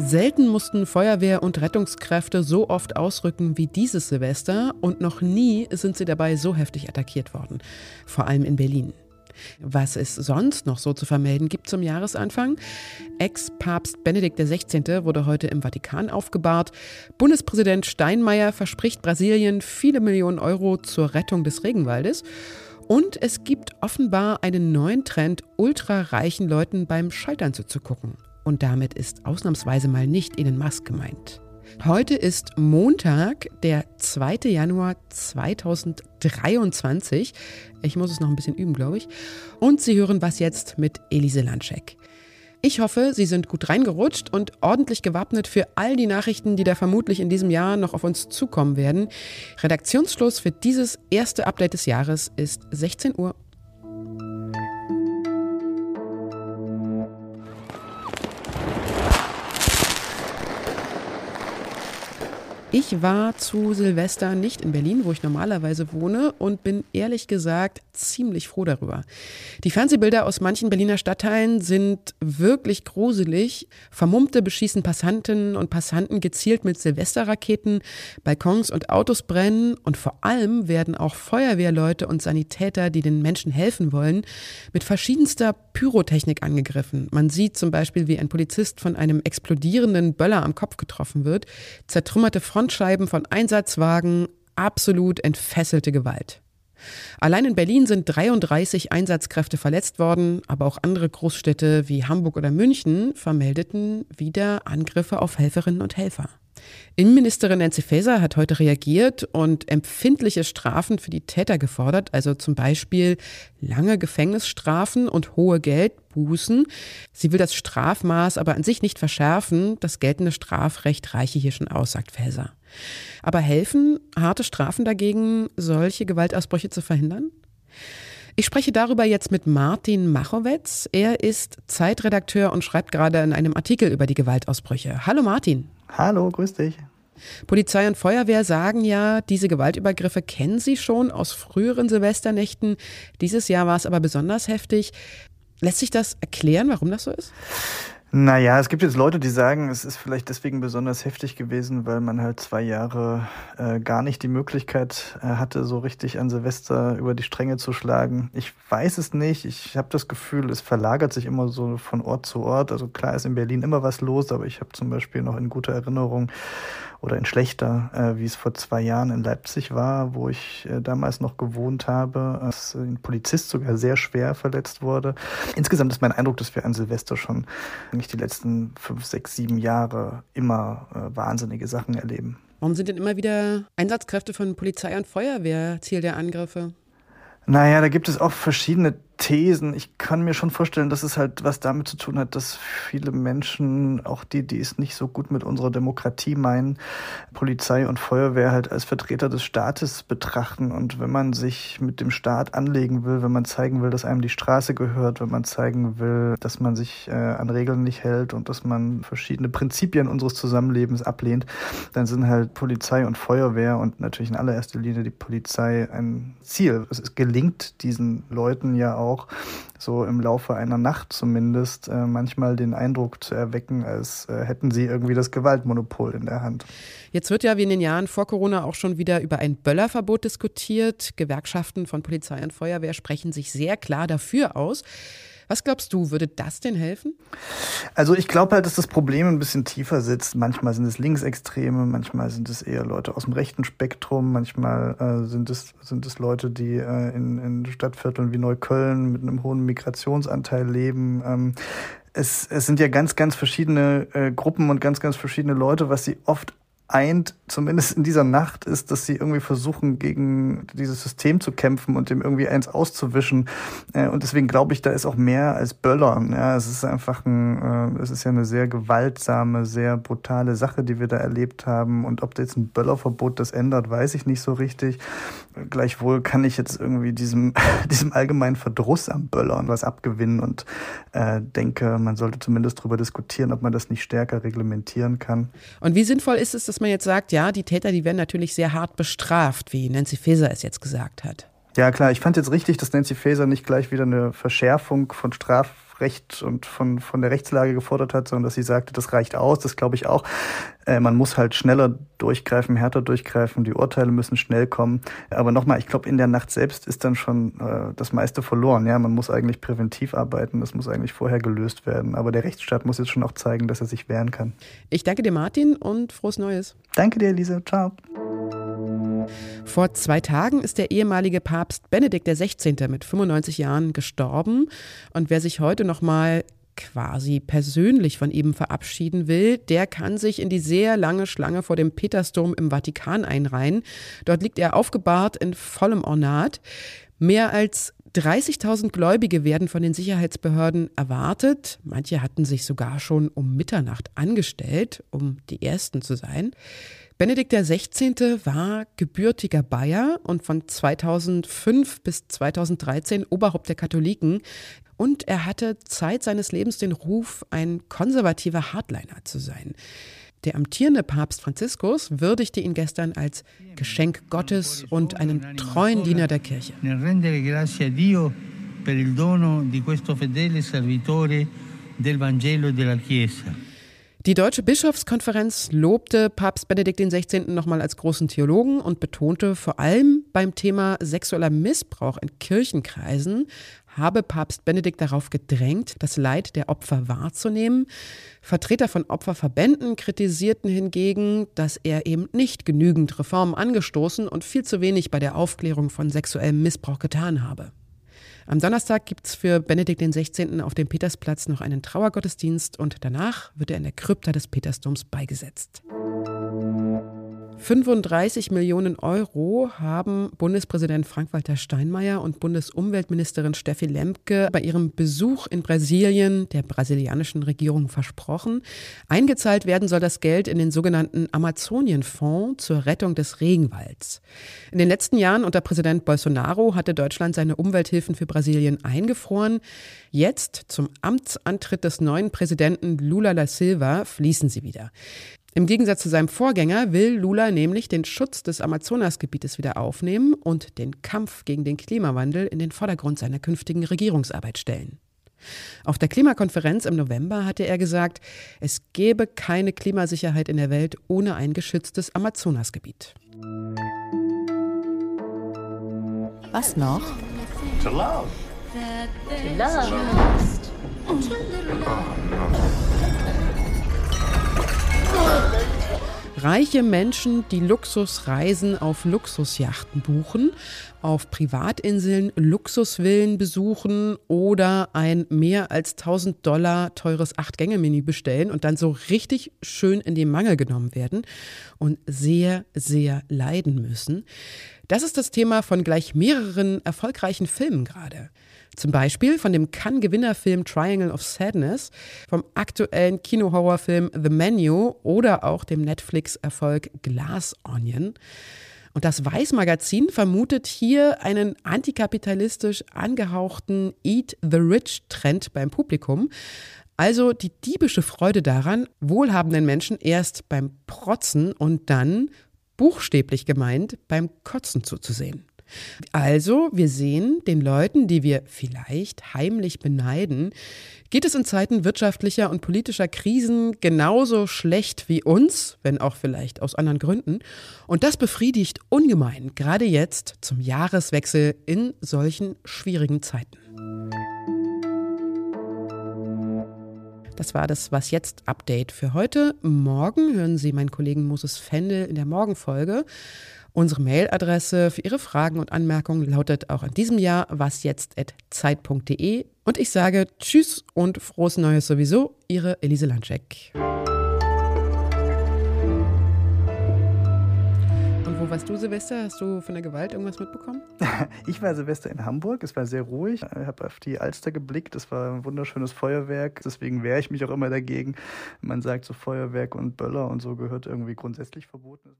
Selten mussten Feuerwehr und Rettungskräfte so oft ausrücken wie dieses Silvester und noch nie sind sie dabei so heftig attackiert worden, vor allem in Berlin. Was es sonst noch so zu vermelden gibt zum Jahresanfang? Ex-Papst Benedikt XVI. wurde heute im Vatikan aufgebahrt. Bundespräsident Steinmeier verspricht Brasilien viele Millionen Euro zur Rettung des Regenwaldes. Und es gibt offenbar einen neuen Trend, ultrareichen Leuten beim Scheitern zuzugucken. Und damit ist ausnahmsweise mal nicht Elon Musk gemeint. Heute ist Montag, der 2. Januar 2023. Ich muss es noch ein bisschen üben, glaube ich. Und Sie hören was jetzt mit Elise Landscheck. Ich hoffe, Sie sind gut reingerutscht und ordentlich gewappnet für all die Nachrichten, die da vermutlich in diesem Jahr noch auf uns zukommen werden. Redaktionsschluss für dieses erste Update des Jahres ist 16 Uhr. Ich war zu Silvester nicht in Berlin, wo ich normalerweise wohne, und bin ehrlich gesagt ziemlich froh darüber. Die Fernsehbilder aus manchen Berliner Stadtteilen sind wirklich gruselig. Vermummte beschießen Passantinnen und Passanten gezielt mit Silvesterraketen, Balkons und Autos brennen und vor allem werden auch Feuerwehrleute und Sanitäter, die den Menschen helfen wollen, mit verschiedenster Pyrotechnik angegriffen. Man sieht zum Beispiel, wie ein Polizist von einem explodierenden Böller am Kopf getroffen wird, zertrümmerte Frontscheiben von Einsatzwagen, absolut entfesselte Gewalt. Allein in Berlin sind 33 Einsatzkräfte verletzt worden, aber auch andere Großstädte wie Hamburg oder München vermeldeten wieder Angriffe auf Helferinnen und Helfer. Innenministerin Nancy Faeser hat heute reagiert und empfindliche Strafen für die Täter gefordert, also zum Beispiel lange Gefängnisstrafen und hohe Geldbußen. Sie will das Strafmaß aber an sich nicht verschärfen. Das geltende Strafrecht reiche hier schon aus, sagt Faeser. Aber helfen harte Strafen dagegen, solche Gewaltausbrüche zu verhindern? Ich spreche darüber jetzt mit Martin Machowetz. Er ist Zeitredakteur und schreibt gerade in einem Artikel über die Gewaltausbrüche. Hallo Martin. Hallo, grüß dich. Polizei und Feuerwehr sagen ja, diese Gewaltübergriffe kennen sie schon aus früheren Silvesternächten. Dieses Jahr war es aber besonders heftig. Lässt sich das erklären, warum das so ist? Naja, es gibt jetzt Leute, die sagen, es ist vielleicht deswegen besonders heftig gewesen, weil man halt zwei Jahre äh, gar nicht die Möglichkeit äh, hatte, so richtig an Silvester über die Stränge zu schlagen. Ich weiß es nicht. Ich habe das Gefühl, es verlagert sich immer so von Ort zu Ort. Also klar ist in Berlin immer was los, aber ich habe zum Beispiel noch in guter Erinnerung oder in schlechter, äh, wie es vor zwei Jahren in Leipzig war, wo ich äh, damals noch gewohnt habe, dass ein Polizist sogar sehr schwer verletzt wurde. Insgesamt ist mein Eindruck, dass wir an Silvester schon nicht die letzten fünf, sechs, sieben Jahre immer äh, wahnsinnige Sachen erleben. Warum sind denn immer wieder Einsatzkräfte von Polizei und Feuerwehr Ziel der Angriffe? Naja, da gibt es auch verschiedene Thesen. Ich kann mir schon vorstellen, dass es halt was damit zu tun hat, dass viele Menschen, auch die, die es nicht so gut mit unserer Demokratie meinen, Polizei und Feuerwehr halt als Vertreter des Staates betrachten. Und wenn man sich mit dem Staat anlegen will, wenn man zeigen will, dass einem die Straße gehört, wenn man zeigen will, dass man sich äh, an Regeln nicht hält und dass man verschiedene Prinzipien unseres Zusammenlebens ablehnt, dann sind halt Polizei und Feuerwehr und natürlich in allererster Linie die Polizei ein Ziel. Es gelingt diesen Leuten ja auch, auch so im Laufe einer Nacht zumindest äh, manchmal den Eindruck zu erwecken, als äh, hätten sie irgendwie das Gewaltmonopol in der Hand. Jetzt wird ja wie in den Jahren vor Corona auch schon wieder über ein Böllerverbot diskutiert. Gewerkschaften von Polizei und Feuerwehr sprechen sich sehr klar dafür aus. Was glaubst du, würde das denn helfen? Also ich glaube halt, dass das Problem ein bisschen tiefer sitzt. Manchmal sind es Linksextreme, manchmal sind es eher Leute aus dem rechten Spektrum, manchmal äh, sind, es, sind es Leute, die äh, in, in Stadtvierteln wie Neukölln mit einem hohen Migrationsanteil leben. Ähm, es, es sind ja ganz, ganz verschiedene äh, Gruppen und ganz, ganz verschiedene Leute, was sie oft eint, zumindest in dieser Nacht, ist, dass sie irgendwie versuchen, gegen dieses System zu kämpfen und dem irgendwie eins auszuwischen. Äh, und deswegen glaube ich, da ist auch mehr als Böllern. Ja, es ist einfach ein, äh, es ist ja eine sehr gewaltsame, sehr brutale Sache, die wir da erlebt haben. Und ob da jetzt ein Böllerverbot das ändert, weiß ich nicht so richtig. Gleichwohl kann ich jetzt irgendwie diesem, diesem allgemeinen Verdruss am Böllern was abgewinnen und äh, denke, man sollte zumindest darüber diskutieren, ob man das nicht stärker reglementieren kann. Und wie sinnvoll ist es, dass man jetzt sagt, ja, die Täter, die werden natürlich sehr hart bestraft, wie Nancy Faeser es jetzt gesagt hat? Ja, klar. Ich fand jetzt richtig, dass Nancy Faeser nicht gleich wieder eine Verschärfung von Strafrecht und von, von der Rechtslage gefordert hat, sondern dass sie sagte, das reicht aus. Das glaube ich auch. Äh, man muss halt schneller durchgreifen, härter durchgreifen. Die Urteile müssen schnell kommen. Aber nochmal, ich glaube, in der Nacht selbst ist dann schon äh, das meiste verloren. Ja, man muss eigentlich präventiv arbeiten. Das muss eigentlich vorher gelöst werden. Aber der Rechtsstaat muss jetzt schon auch zeigen, dass er sich wehren kann. Ich danke dir, Martin, und frohes Neues. Danke dir, Elise. Ciao. Vor zwei Tagen ist der ehemalige Papst Benedikt XVI. mit 95 Jahren gestorben. Und wer sich heute noch mal quasi persönlich von ihm verabschieden will, der kann sich in die sehr lange Schlange vor dem Petersdom im Vatikan einreihen. Dort liegt er aufgebahrt in vollem Ornat. Mehr als 30.000 Gläubige werden von den Sicherheitsbehörden erwartet. Manche hatten sich sogar schon um Mitternacht angestellt, um die Ersten zu sein. Benedikt XVI. war gebürtiger Bayer und von 2005 bis 2013 Oberhaupt der Katholiken. Und er hatte Zeit seines Lebens den Ruf, ein konservativer Hardliner zu sein. Der amtierende Papst Franziskus würdigte ihn gestern als Geschenk Gottes und einen treuen Diener der Kirche. per il dono di questo fedele servitore del Vangelo della Chiesa. Die Deutsche Bischofskonferenz lobte Papst Benedikt XVI. nochmal als großen Theologen und betonte vor allem beim Thema sexueller Missbrauch in Kirchenkreisen habe Papst Benedikt darauf gedrängt, das Leid der Opfer wahrzunehmen. Vertreter von Opferverbänden kritisierten hingegen, dass er eben nicht genügend Reformen angestoßen und viel zu wenig bei der Aufklärung von sexuellem Missbrauch getan habe. Am Donnerstag gibt es für Benedikt XVI. auf dem Petersplatz noch einen Trauergottesdienst und danach wird er in der Krypta des Petersdoms beigesetzt. 35 Millionen Euro haben Bundespräsident Frank-Walter Steinmeier und Bundesumweltministerin Steffi Lemke bei ihrem Besuch in Brasilien der brasilianischen Regierung versprochen. Eingezahlt werden soll das Geld in den sogenannten Amazonienfonds zur Rettung des Regenwalds. In den letzten Jahren unter Präsident Bolsonaro hatte Deutschland seine Umwelthilfen für Brasilien eingefroren. Jetzt, zum Amtsantritt des neuen Präsidenten Lula da Silva, fließen sie wieder. Im Gegensatz zu seinem Vorgänger will Lula nämlich den Schutz des Amazonasgebietes wieder aufnehmen und den Kampf gegen den Klimawandel in den Vordergrund seiner künftigen Regierungsarbeit stellen. Auf der Klimakonferenz im November hatte er gesagt, es gäbe keine Klimasicherheit in der Welt ohne ein geschütztes Amazonasgebiet. Was noch? To love. To love. To love. Reiche Menschen, die Luxusreisen auf Luxusjachten buchen, auf Privatinseln Luxusvillen besuchen oder ein mehr als 1000 Dollar teures Acht-Gänge-Menü bestellen und dann so richtig schön in den Mangel genommen werden und sehr, sehr leiden müssen. Das ist das Thema von gleich mehreren erfolgreichen Filmen gerade. Zum Beispiel von dem Cannes-Gewinnerfilm Triangle of Sadness, vom aktuellen Kinohorrorfilm The Menu oder auch dem Netflix-Erfolg Glass Onion. Und das Weiß-Magazin vermutet hier einen antikapitalistisch angehauchten Eat the Rich-Trend beim Publikum. Also die diebische Freude daran, wohlhabenden Menschen erst beim Protzen und dann, buchstäblich gemeint, beim Kotzen zuzusehen. Also, wir sehen, den Leuten, die wir vielleicht heimlich beneiden, geht es in Zeiten wirtschaftlicher und politischer Krisen genauso schlecht wie uns, wenn auch vielleicht aus anderen Gründen. Und das befriedigt ungemein, gerade jetzt zum Jahreswechsel in solchen schwierigen Zeiten. Das war das Was jetzt Update für heute. Morgen hören Sie meinen Kollegen Moses Fendel in der Morgenfolge. Unsere Mailadresse für Ihre Fragen und Anmerkungen lautet auch in diesem Jahr wasjetzt.zeit.de. Und ich sage Tschüss und frohes Neues sowieso, Ihre Elise Landscheck. Und wo warst du, Silvester? Hast du von der Gewalt irgendwas mitbekommen? ich war Silvester in Hamburg. Es war sehr ruhig. Ich habe auf die Alster geblickt. Es war ein wunderschönes Feuerwerk. Deswegen wehre ich mich auch immer dagegen. Man sagt so Feuerwerk und Böller und so gehört irgendwie grundsätzlich verboten.